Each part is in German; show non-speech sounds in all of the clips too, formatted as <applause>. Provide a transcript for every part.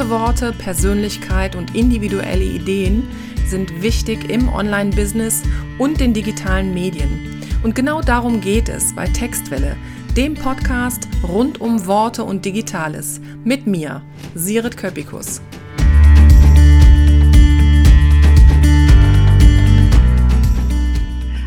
Gute Worte, Persönlichkeit und individuelle Ideen sind wichtig im Online-Business und den digitalen Medien. Und genau darum geht es bei Textwelle, dem Podcast rund um Worte und Digitales. Mit mir, Sirit Köpikus.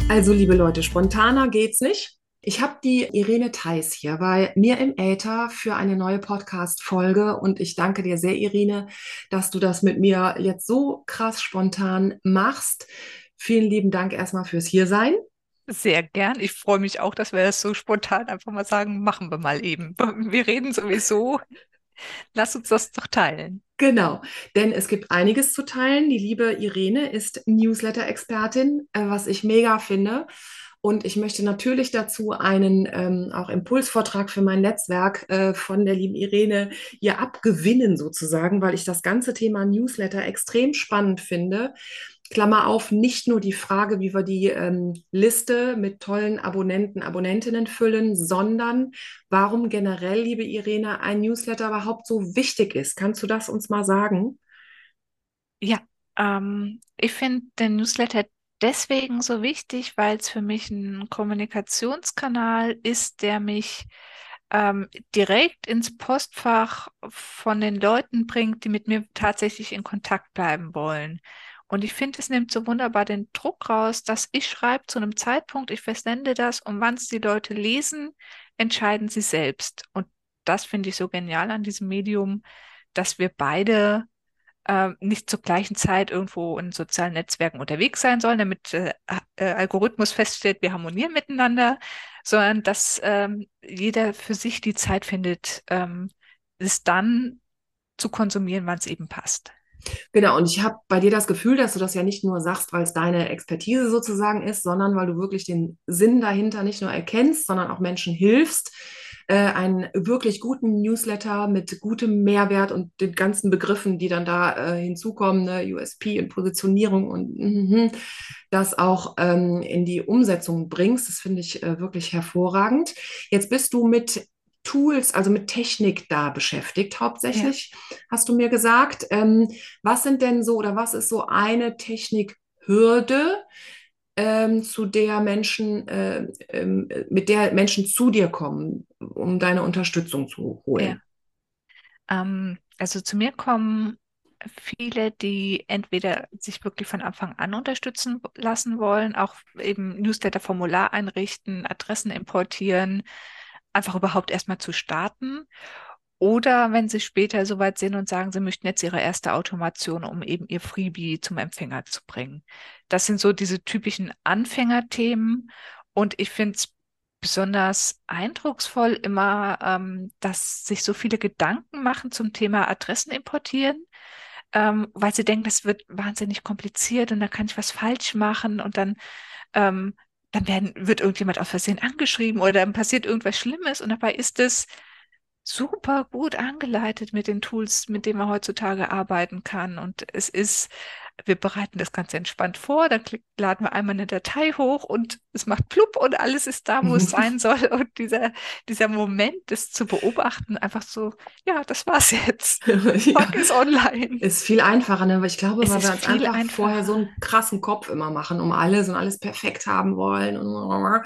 Also, liebe Leute, spontaner geht's nicht. Ich habe die Irene Theis hier bei mir im Äther für eine neue Podcast-Folge und ich danke dir sehr, Irene, dass du das mit mir jetzt so krass spontan machst. Vielen lieben Dank erstmal fürs Hiersein. Sehr gern. Ich freue mich auch, dass wir das so spontan einfach mal sagen, machen wir mal eben. Wir reden sowieso. Lass uns das doch teilen. Genau, denn es gibt einiges zu teilen. Die liebe Irene ist Newsletter-Expertin, äh, was ich mega finde. Und ich möchte natürlich dazu einen ähm, auch Impulsvortrag für mein Netzwerk äh, von der lieben Irene hier abgewinnen sozusagen, weil ich das ganze Thema Newsletter extrem spannend finde. Klammer auf, nicht nur die Frage, wie wir die ähm, Liste mit tollen Abonnenten, Abonnentinnen füllen, sondern warum generell, liebe Irene, ein Newsletter überhaupt so wichtig ist. Kannst du das uns mal sagen? Ja, ähm, ich finde den Newsletter deswegen so wichtig, weil es für mich ein Kommunikationskanal ist, der mich ähm, direkt ins Postfach von den Leuten bringt, die mit mir tatsächlich in Kontakt bleiben wollen. Und ich finde, es nimmt so wunderbar den Druck raus, dass ich schreibe zu einem Zeitpunkt, ich versende das und wann es die Leute lesen, entscheiden sie selbst. Und das finde ich so genial an diesem Medium, dass wir beide äh, nicht zur gleichen Zeit irgendwo in sozialen Netzwerken unterwegs sein sollen, damit äh, äh, Algorithmus feststellt, wir harmonieren miteinander, sondern dass ähm, jeder für sich die Zeit findet, ähm, es dann zu konsumieren, wann es eben passt. Genau, und ich habe bei dir das Gefühl, dass du das ja nicht nur sagst, weil es deine Expertise sozusagen ist, sondern weil du wirklich den Sinn dahinter nicht nur erkennst, sondern auch Menschen hilfst, äh, einen wirklich guten Newsletter mit gutem Mehrwert und den ganzen Begriffen, die dann da äh, hinzukommen, ne, USP und Positionierung und mm, das auch ähm, in die Umsetzung bringst. Das finde ich äh, wirklich hervorragend. Jetzt bist du mit Tools, also mit Technik da beschäftigt, hauptsächlich, ja. hast du mir gesagt. Ähm, was sind denn so oder was ist so eine Technikhürde, ähm, zu der Menschen, äh, ähm, mit der Menschen zu dir kommen, um deine Unterstützung zu holen? Ja. Ähm, also zu mir kommen viele, die entweder sich wirklich von Anfang an unterstützen lassen wollen, auch eben Newsletter-Formular einrichten, Adressen importieren, einfach überhaupt erstmal zu starten. Oder wenn Sie später soweit sind und sagen, Sie möchten jetzt Ihre erste Automation, um eben Ihr Freebie zum Empfänger zu bringen. Das sind so diese typischen Anfängerthemen. Und ich finde es besonders eindrucksvoll immer, ähm, dass sich so viele Gedanken machen zum Thema Adressen importieren, ähm, weil sie denken, das wird wahnsinnig kompliziert und da kann ich was falsch machen und dann ähm, dann werden, wird irgendjemand aus Versehen angeschrieben oder dann passiert irgendwas Schlimmes und dabei ist es super gut angeleitet mit den Tools, mit denen man heutzutage arbeiten kann. Und es ist wir bereiten das Ganze entspannt vor, dann laden wir einmal eine Datei hoch und es macht plupp und alles ist da, wo es <laughs> sein soll. Und dieser, dieser Moment, das zu beobachten, einfach so, ja, das war's jetzt. <laughs> ja. ist online. Ist viel einfacher, ne? Weil ich glaube, es weil wir uns einfach einfacher. vorher so einen krassen Kopf immer machen, um alles und alles perfekt haben wollen. Und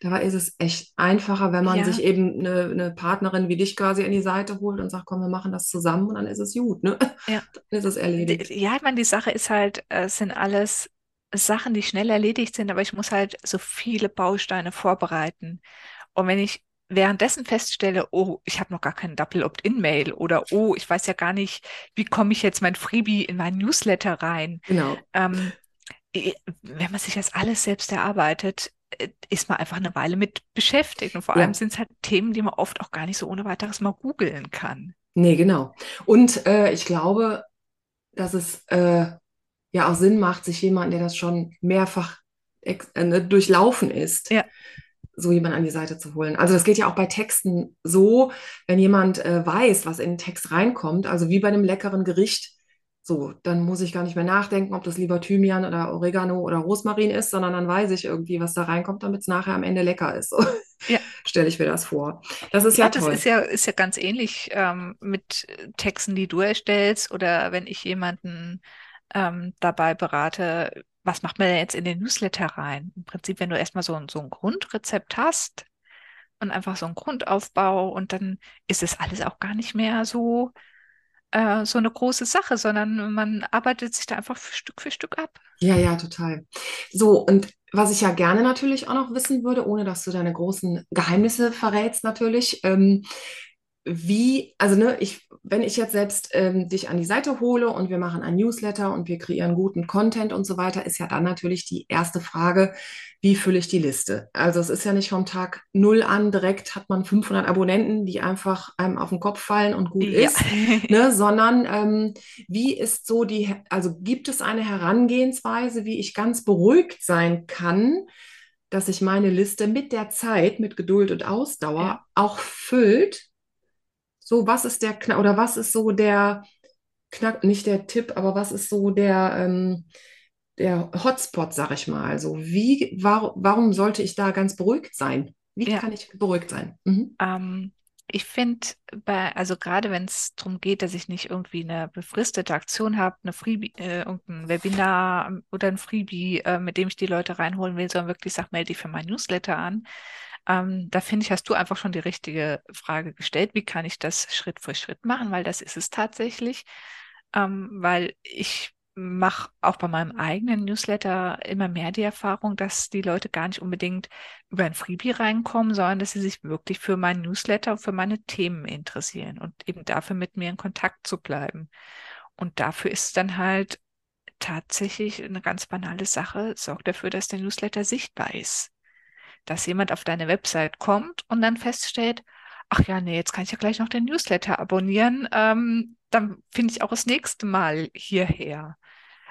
dabei ist es echt einfacher, wenn man ja. sich eben eine, eine, Partnerin wie dich quasi an die Seite holt und sagt, komm, wir machen das zusammen und dann ist es gut, ne? Ja. <laughs> Dann ist es erledigt. Ja, ich meine, die Sache ist halt, es sind alles Sachen, die schnell erledigt sind, aber ich muss halt so viele Bausteine vorbereiten. Und wenn ich währenddessen feststelle, oh, ich habe noch gar keinen Double Opt-in-Mail oder oh, ich weiß ja gar nicht, wie komme ich jetzt mein Freebie in mein Newsletter rein. Genau. Ähm, wenn man sich das alles selbst erarbeitet, äh, ist man einfach eine Weile mit beschäftigt. Und vor ja. allem sind es halt Themen, die man oft auch gar nicht so ohne weiteres mal googeln kann. Nee, genau. Und äh, ich glaube, dass es äh, ja auch Sinn macht, sich jemanden, der das schon mehrfach äh, ne, durchlaufen ist, ja. so jemanden an die Seite zu holen. Also das geht ja auch bei Texten so, wenn jemand äh, weiß, was in den Text reinkommt, also wie bei einem leckeren Gericht, so, dann muss ich gar nicht mehr nachdenken, ob das lieber Thymian oder Oregano oder Rosmarin ist, sondern dann weiß ich irgendwie, was da reinkommt, damit es nachher am Ende lecker ist. ja. <laughs> stelle ich mir das vor. Das ist ja, ja das toll. ist ja, ist ja ganz ähnlich ähm, mit Texten, die du erstellst oder wenn ich jemanden ähm, dabei berate, was macht man denn jetzt in den Newsletter rein? Im Prinzip, wenn du erstmal so, so ein Grundrezept hast und einfach so einen Grundaufbau und dann ist es alles auch gar nicht mehr so, äh, so eine große Sache, sondern man arbeitet sich da einfach für Stück für Stück ab. Ja, ja, total. So, und was ich ja gerne natürlich auch noch wissen würde, ohne dass du deine großen Geheimnisse verrätst natürlich, ähm, wie, also ne, ich, wenn ich jetzt selbst ähm, dich an die Seite hole und wir machen ein Newsletter und wir kreieren guten Content und so weiter, ist ja dann natürlich die erste Frage, wie fülle ich die Liste? Also es ist ja nicht vom Tag null an, direkt hat man 500 Abonnenten, die einfach einem auf den Kopf fallen und gut ja. ist, ne, sondern ähm, wie ist so die, also gibt es eine Herangehensweise, wie ich ganz beruhigt sein kann, dass sich meine Liste mit der Zeit, mit Geduld und Ausdauer ja. auch füllt so, was ist der Knack oder was ist so der Knack, nicht der Tipp, aber was ist so der, ähm, der Hotspot, sag ich mal. Also wie, war, warum sollte ich da ganz beruhigt sein? Wie ja. kann ich beruhigt sein? Mhm. Ähm, ich finde, also gerade wenn es darum geht, dass ich nicht irgendwie eine befristete Aktion habe, eine Freebie, äh, irgendein Webinar oder ein Freebie, äh, mit dem ich die Leute reinholen will, sondern wirklich sage, melde dich für mein Newsletter an, ähm, da finde ich, hast du einfach schon die richtige Frage gestellt. Wie kann ich das Schritt für Schritt machen? Weil das ist es tatsächlich. Ähm, weil ich mache auch bei meinem eigenen Newsletter immer mehr die Erfahrung, dass die Leute gar nicht unbedingt über ein Freebie reinkommen, sondern dass sie sich wirklich für meinen Newsletter und für meine Themen interessieren und eben dafür mit mir in Kontakt zu bleiben. Und dafür ist dann halt tatsächlich eine ganz banale Sache, sorgt dafür, dass der Newsletter sichtbar ist dass jemand auf deine Website kommt und dann feststellt, ach ja, nee, jetzt kann ich ja gleich noch den Newsletter abonnieren, ähm, dann finde ich auch das nächste Mal hierher.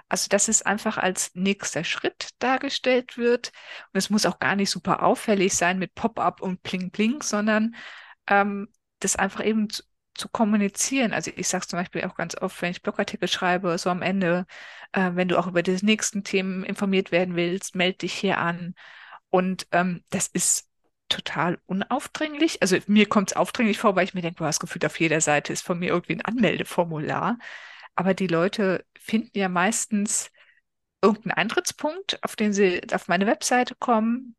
Also, dass es einfach als nächster Schritt dargestellt wird. Und es muss auch gar nicht super auffällig sein mit Pop-up und Pling-Pling, sondern ähm, das einfach eben zu, zu kommunizieren. Also ich sage zum Beispiel auch ganz oft, wenn ich Blogartikel schreibe, so am Ende, äh, wenn du auch über die nächsten Themen informiert werden willst, melde dich hier an. Und ähm, das ist total unaufdringlich. Also mir kommt es aufdringlich vor, weil ich mir denke, du hast gefühlt auf jeder Seite ist von mir irgendwie ein Anmeldeformular. Aber die Leute finden ja meistens irgendeinen Eintrittspunkt, auf den sie auf meine Webseite kommen.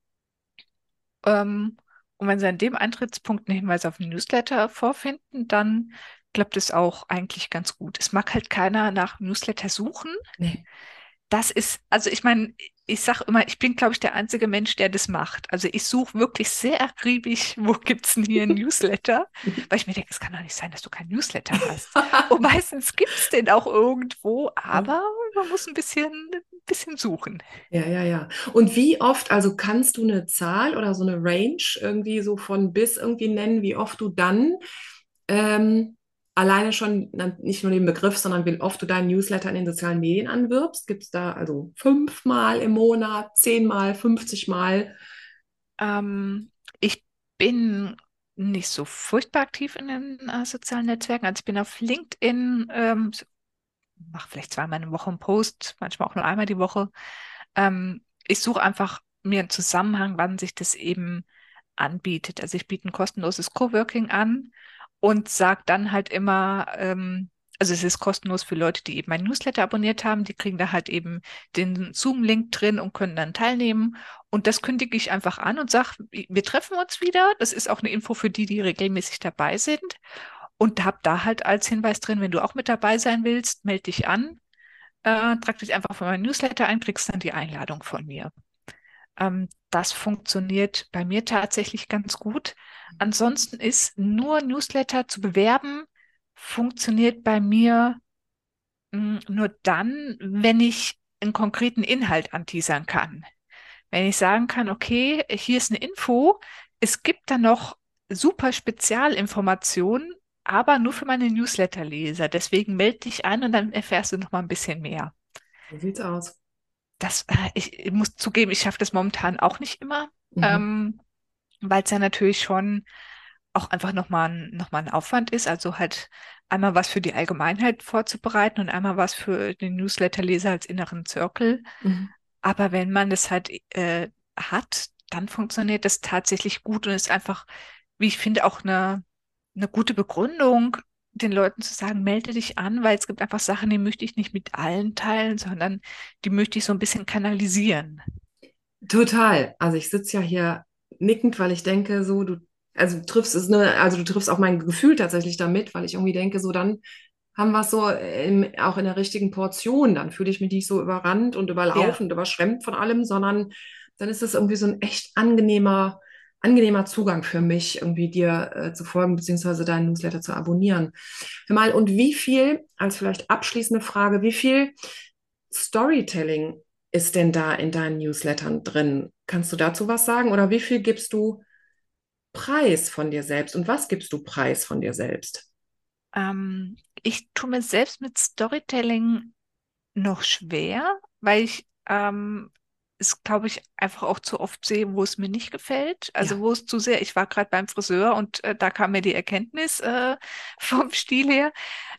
Ähm, und wenn sie an dem Eintrittspunkt einen Hinweis auf den Newsletter vorfinden, dann klappt es auch eigentlich ganz gut. Es mag halt keiner nach Newsletter suchen. Nee. Das ist, also ich meine, ich sage immer, ich bin, glaube ich, der einzige Mensch, der das macht. Also ich suche wirklich sehr akribisch, <laughs> wo gibt es denn hier ein <laughs> Newsletter? Weil ich mir denke, es kann doch nicht sein, dass du keinen Newsletter hast. <laughs> Und meistens gibt es den auch irgendwo, aber man muss ein bisschen, ein bisschen suchen. Ja, ja, ja. Und wie oft, also kannst du eine Zahl oder so eine Range irgendwie so von bis irgendwie nennen, wie oft du dann ähm, alleine schon nicht nur den Begriff, sondern wie oft du deinen Newsletter in den sozialen Medien anwirbst? Gibt es da also fünfmal im Monat, zehnmal, 50 Mal? Ähm, ich bin nicht so furchtbar aktiv in den äh, sozialen Netzwerken. Also ich bin auf LinkedIn, ähm, mache vielleicht zweimal in der Woche einen Post, manchmal auch nur einmal die Woche. Ähm, ich suche einfach mir einen Zusammenhang, wann sich das eben anbietet. Also ich biete ein kostenloses Coworking an und sage dann halt immer, ähm, also es ist kostenlos für Leute, die eben mein Newsletter abonniert haben, die kriegen da halt eben den Zoom-Link drin und können dann teilnehmen. Und das kündige ich einfach an und sage, wir treffen uns wieder. Das ist auch eine Info für die, die regelmäßig dabei sind. Und habe da halt als Hinweis drin, wenn du auch mit dabei sein willst, melde dich an, äh, trag dich einfach für meinen Newsletter ein, kriegst dann die Einladung von mir. Ähm, das funktioniert bei mir tatsächlich ganz gut. Ansonsten ist nur Newsletter zu bewerben, funktioniert bei mir mh, hm, nur dann, wenn ich einen konkreten Inhalt anteasern kann. Wenn ich sagen kann, okay, hier ist eine Info, es gibt da noch super Spezialinformationen, aber nur für meine Newsletterleser. Deswegen melde dich ein und dann erfährst du noch mal ein bisschen mehr. So sieht's aus das, äh, ich, ich muss zugeben, ich schaffe das momentan auch nicht immer, mhm. ähm, weil es ja natürlich schon auch einfach nochmal ein, noch mal ein Aufwand ist. Also halt einmal was für die Allgemeinheit vorzubereiten und einmal was für den Newsletterleser als inneren Circle. Mhm. Aber wenn man das halt äh, hat, dann funktioniert das tatsächlich gut und ist einfach, wie ich finde, auch eine, eine gute Begründung, den Leuten zu sagen, melde dich an, weil es gibt einfach Sachen, die möchte ich nicht mit allen teilen, sondern die möchte ich so ein bisschen kanalisieren. Total. Also ich sitze ja hier nickend, weil ich denke, so, du, also du triffst es, ne, also du triffst auch mein Gefühl tatsächlich damit, weil ich irgendwie denke, so dann haben wir es so im, auch in der richtigen Portion. Dann fühle ich mich nicht so überrannt und überlaufen und überschwemmt von allem, sondern dann ist es irgendwie so ein echt angenehmer, angenehmer Zugang für mich, irgendwie dir äh, zu folgen, beziehungsweise deinen Newsletter zu abonnieren. Hör mal, und wie viel, als vielleicht abschließende Frage, wie viel Storytelling ist denn da in deinen Newslettern drin? Kannst du dazu was sagen? Oder wie viel gibst du Preis von dir selbst? Und was gibst du Preis von dir selbst? Ähm, ich tue mir selbst mit Storytelling noch schwer, weil ich ähm, es, glaube ich, einfach auch zu oft sehe, wo es mir nicht gefällt. Also ja. wo es zu sehr, ich war gerade beim Friseur und äh, da kam mir die Erkenntnis äh, <laughs> vom Stil her.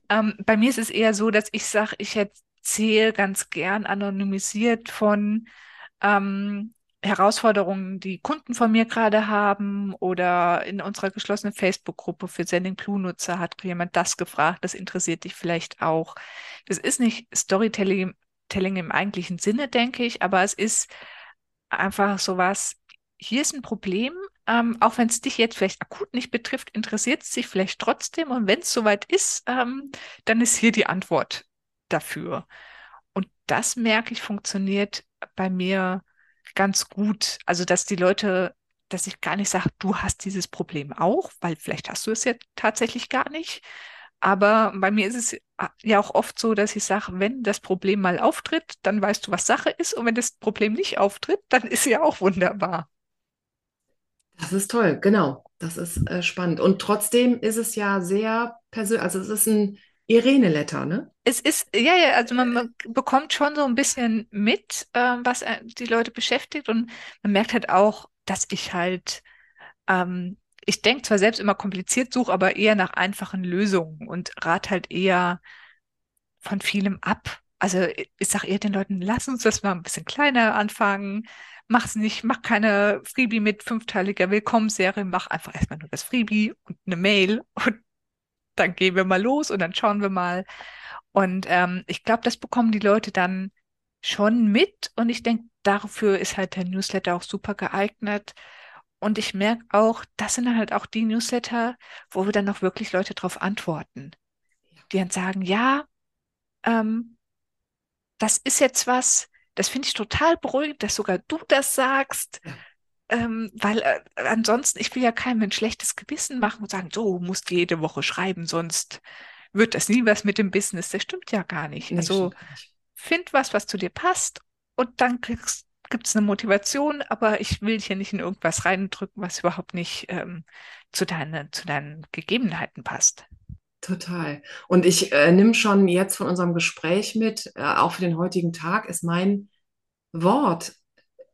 Ähm, bei mir ist es eher so, dass ich sage, ich erzähle ganz gern anonymisiert von ähm, Herausforderungen, die Kunden von mir gerade haben oder in unserer geschlossenen Facebook-Gruppe für Sending Clue-Nutzer hat jemand das gefragt, das interessiert dich vielleicht auch. Das ist nicht Storytelling Telling im eigentlichen Sinne, denke ich, aber es ist einfach sowas, hier ist ein Problem, ähm, auch wenn es dich jetzt vielleicht akut nicht betrifft, interessiert es sich vielleicht trotzdem und wenn es soweit ist, ähm, dann ist hier die Antwort dafür. Und das merke ich, funktioniert bei mir ganz gut. Also, dass die Leute, dass ich gar nicht sage, du hast dieses Problem auch, weil vielleicht hast du es ja tatsächlich gar nicht, aber bei mir ist es äh, ja auch oft so, dass ich sage, wenn das Problem mal auftritt, dann weißt du, was Sache ist. Und wenn das Problem nicht auftritt, dann ist ja auch wunderbar. Das ist toll, genau. Das ist äh, spannend. Und trotzdem ist es ja sehr persönlich, also es ist ein Irene-Letter, ne? Es ist, ja, ja, also man bekommt schon so ein bisschen mit, äh, was die Leute beschäftigt und man merkt halt auch, dass ich halt ähm, ich denke zwar selbst immer kompliziert, suche aber eher nach einfachen Lösungen und rate halt eher von vielem ab. Also ich sage eher den Leuten, lass uns das mal ein bisschen kleiner anfangen. Mach's nicht, mach keine Freebie mit fünfteiliger Willkommensserie, mach einfach erstmal nur das Freebie und eine Mail und <laughs> dann gehen wir mal los und dann schauen wir mal. Und ähm, ich glaube, das bekommen die Leute dann schon mit und ich denke, dafür ist halt der Newsletter auch super geeignet. Und ich merke auch, das sind dann halt auch die Newsletter, wo wir dann noch wirklich Leute darauf antworten. Die dann sagen, ja, ähm, das ist jetzt was, das finde ich total beruhigend, dass sogar du das sagst. Ähm, weil äh, ansonsten, ich will ja keinem ein schlechtes Gewissen machen und sagen, so, du musst jede Woche schreiben, sonst wird das nie was mit dem Business. Das stimmt ja gar nicht. Nee, also find was, was zu dir passt und dann kriegst gibt es eine Motivation, aber ich will hier nicht in irgendwas reindrücken, was überhaupt nicht ähm, zu, deine, zu deinen Gegebenheiten passt. Total. Und ich äh, nehme schon jetzt von unserem Gespräch mit, äh, auch für den heutigen Tag ist mein Wort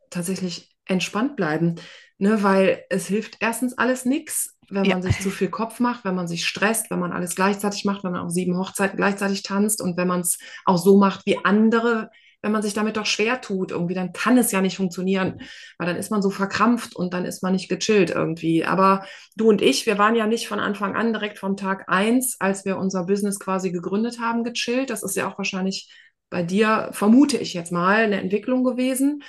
tatsächlich entspannt bleiben, ne, weil es hilft erstens alles nichts, wenn ja. man sich zu viel Kopf macht, wenn man sich stresst, wenn man alles gleichzeitig macht, wenn man auf sieben Hochzeiten gleichzeitig tanzt und wenn man es auch so macht wie andere wenn man sich damit doch schwer tut, irgendwie, dann kann es ja nicht funktionieren, weil dann ist man so verkrampft und dann ist man nicht gechillt irgendwie. Aber du und ich, wir waren ja nicht von Anfang an direkt vom Tag eins, als wir unser Business quasi gegründet haben, gechillt. Das ist ja auch wahrscheinlich bei dir, vermute ich jetzt mal, eine Entwicklung gewesen.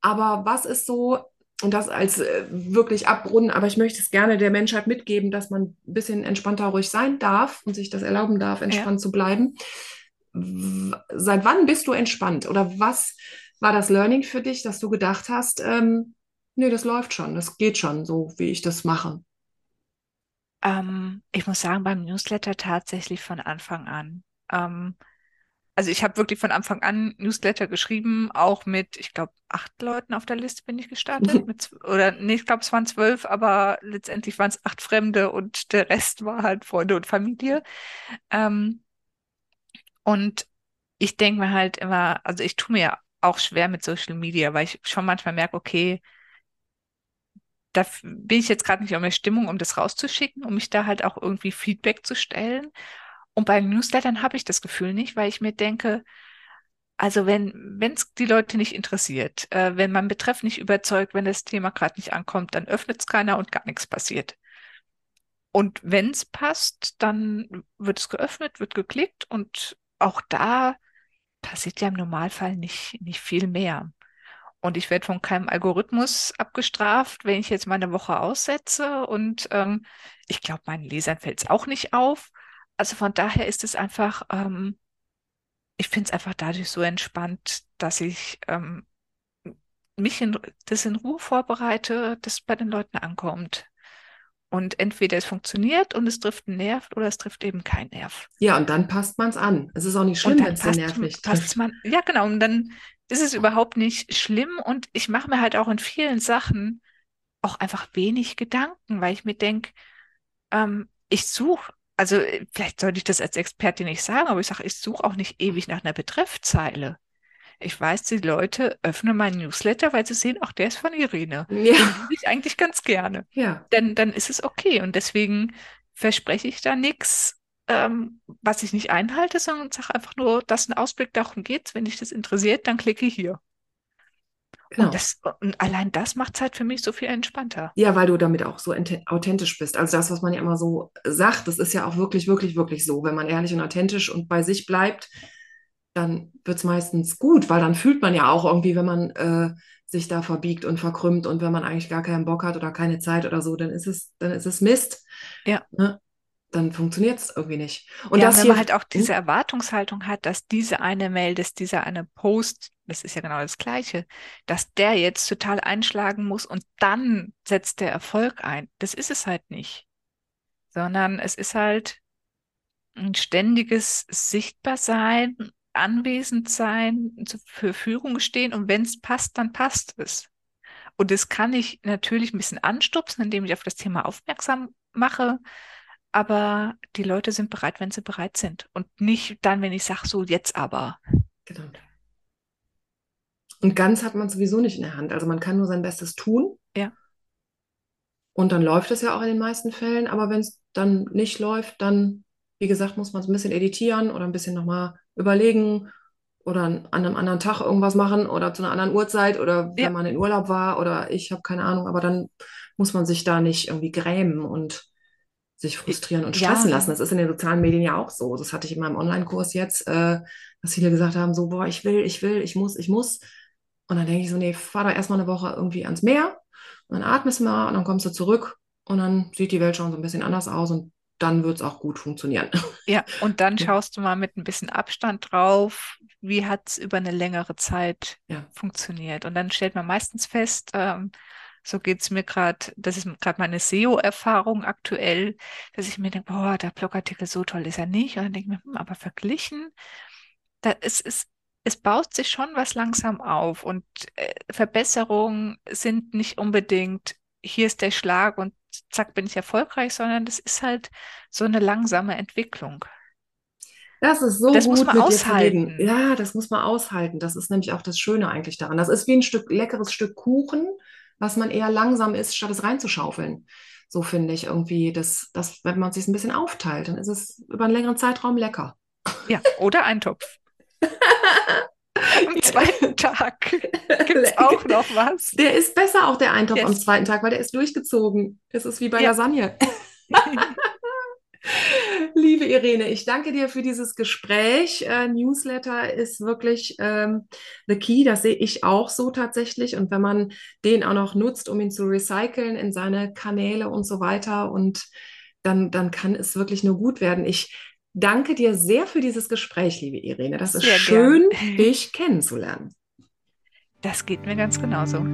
Aber was ist so, und das als äh, wirklich abrunden, aber ich möchte es gerne der Menschheit mitgeben, dass man ein bisschen entspannter ruhig sein darf und sich das erlauben darf, entspannt ja. zu bleiben seit wann bist du entspannt? Oder was war das Learning für dich, dass du gedacht hast, ähm, nee, das läuft schon, das geht schon so, wie ich das mache? Ähm, ich muss sagen, beim Newsletter tatsächlich von Anfang an. Ähm, also ich habe wirklich von Anfang an Newsletter geschrieben, auch mit, ich glaube, acht Leuten auf der Liste bin ich gestartet. <laughs> mit, oder nee, ich glaube, es waren zwölf, aber letztendlich waren es acht Fremde und der Rest war halt Freunde und Familie. Ähm, und ich denke mir halt immer, also ich tue mir auch schwer mit Social Media, weil ich schon manchmal merke, okay, da bin ich jetzt gerade nicht in der Stimmung, um das rauszuschicken, um mich da halt auch irgendwie Feedback zu stellen. Und bei Newslettern habe ich das Gefühl nicht, weil ich mir denke, Also wenn es die Leute nicht interessiert, äh, wenn man Betreff nicht überzeugt, wenn das Thema gerade nicht ankommt, dann öffnet es keiner und gar nichts passiert. Und wenn es passt, dann wird es geöffnet, wird geklickt und auch da passiert ja im Normalfall nicht, nicht viel mehr. Und ich werde von keinem Algorithmus abgestraft, wenn ich jetzt mal eine Woche aussetze. Und ähm, ich glaube, meinen Lesern fällt es auch nicht auf. Also von daher ist es einfach, ähm, ich finde es einfach dadurch so entspannt, dass ich ähm, mich in, das in Ruhe vorbereite, dass bei den Leuten ankommt. Und entweder es funktioniert und es trifft einen Nerv oder es trifft eben keinen Nerv. Ja, und dann passt man es an. Es ist auch nicht schlimm, wenn es den Nerv nicht trifft. Man, ja, genau. Und dann ist es überhaupt nicht schlimm. Und ich mache mir halt auch in vielen Sachen auch einfach wenig Gedanken, weil ich mir denke, ähm, ich suche, also vielleicht sollte ich das als Expertin nicht sagen, aber ich sage, ich suche auch nicht ewig nach einer Betreffzeile. Ich weiß, die Leute öffnen meinen Newsletter, weil sie sehen, ach, der ist von Irene. Ja. Den ich eigentlich ganz gerne. Ja. Denn dann ist es okay. Und deswegen verspreche ich da nichts, ähm, was ich nicht einhalte, sondern sage einfach nur, dass ein Ausblick darum geht. Wenn dich das interessiert, dann klicke hier. Genau. Und, das, und allein das macht es halt für mich so viel entspannter. Ja, weil du damit auch so authentisch bist. Also das, was man ja immer so sagt, das ist ja auch wirklich, wirklich, wirklich so. Wenn man ehrlich und authentisch und bei sich bleibt, dann wird es meistens gut, weil dann fühlt man ja auch irgendwie, wenn man äh, sich da verbiegt und verkrümmt und wenn man eigentlich gar keinen Bock hat oder keine Zeit oder so, dann ist es, dann ist es Mist. Ja. Ne? Dann funktioniert es irgendwie nicht. Und ja, das wenn man halt auch diese Erwartungshaltung hat, dass diese eine Mail, dass dieser eine Post, das ist ja genau das Gleiche, dass der jetzt total einschlagen muss und dann setzt der Erfolg ein. Das ist es halt nicht. Sondern es ist halt ein ständiges Sichtbarsein anwesend sein, zur Verfügung stehen und wenn es passt, dann passt es. Und das kann ich natürlich ein bisschen anstupsen, indem ich auf das Thema aufmerksam mache, aber die Leute sind bereit, wenn sie bereit sind und nicht dann, wenn ich sage, so jetzt aber. Genau. Und ganz hat man sowieso nicht in der Hand. Also man kann nur sein Bestes tun. Ja. Und dann läuft es ja auch in den meisten Fällen. Aber wenn es dann nicht läuft, dann, wie gesagt, muss man es ein bisschen editieren oder ein bisschen nochmal überlegen oder an einem anderen Tag irgendwas machen oder zu einer anderen Uhrzeit oder wenn ja. man in Urlaub war oder ich habe keine Ahnung, aber dann muss man sich da nicht irgendwie grämen und sich frustrieren und stressen ja. lassen. Das ist in den sozialen Medien ja auch so. Das hatte ich in meinem Online-Kurs jetzt, äh, dass viele gesagt haben, so, boah, ich will, ich will, ich muss, ich muss. Und dann denke ich so, nee, fahr da erstmal eine Woche irgendwie ans Meer und dann atmest du mal und dann kommst du zurück und dann sieht die Welt schon so ein bisschen anders aus und dann wird es auch gut funktionieren. <laughs> Ja, und dann schaust du mal mit ein bisschen Abstand drauf, wie hat es über eine längere Zeit ja. funktioniert. Und dann stellt man meistens fest, ähm, so geht es mir gerade, das ist gerade meine SEO-Erfahrung aktuell, dass ich mir denke, boah, der Blogartikel so toll ist er nicht. Und dann denke ich mir, hm, aber verglichen, da ist, ist, es baut sich schon was langsam auf und äh, Verbesserungen sind nicht unbedingt, hier ist der Schlag und zack, bin ich erfolgreich, sondern das ist halt so eine langsame Entwicklung. Das ist so das gut muss man mit aushalten. Ja, das muss man aushalten. Das ist nämlich auch das Schöne eigentlich daran. Das ist wie ein Stück leckeres Stück Kuchen, was man eher langsam isst, statt es reinzuschaufeln. So finde ich irgendwie, dass, dass wenn man es sich ein bisschen aufteilt, dann ist es über einen längeren Zeitraum lecker. Ja, oder ein Topf. <laughs> Am <laughs> zweiten Tag <laughs> gibt es auch noch was. Der ist besser auch der Eintopf yes. am zweiten Tag, weil der ist durchgezogen. Das ist wie bei ja. Lasagne. <laughs> Liebe Irene, ich danke dir für dieses Gespräch. Äh, Newsletter ist wirklich ähm, the key. Das sehe ich auch so tatsächlich. Und wenn man den auch noch nutzt, um ihn zu recyceln in seine Kanäle und so weiter, und dann, dann kann es wirklich nur gut werden. Ich danke dir sehr für dieses Gespräch, liebe Irene. Das ist sehr schön, gern. dich kennenzulernen. Das geht mir ganz genauso.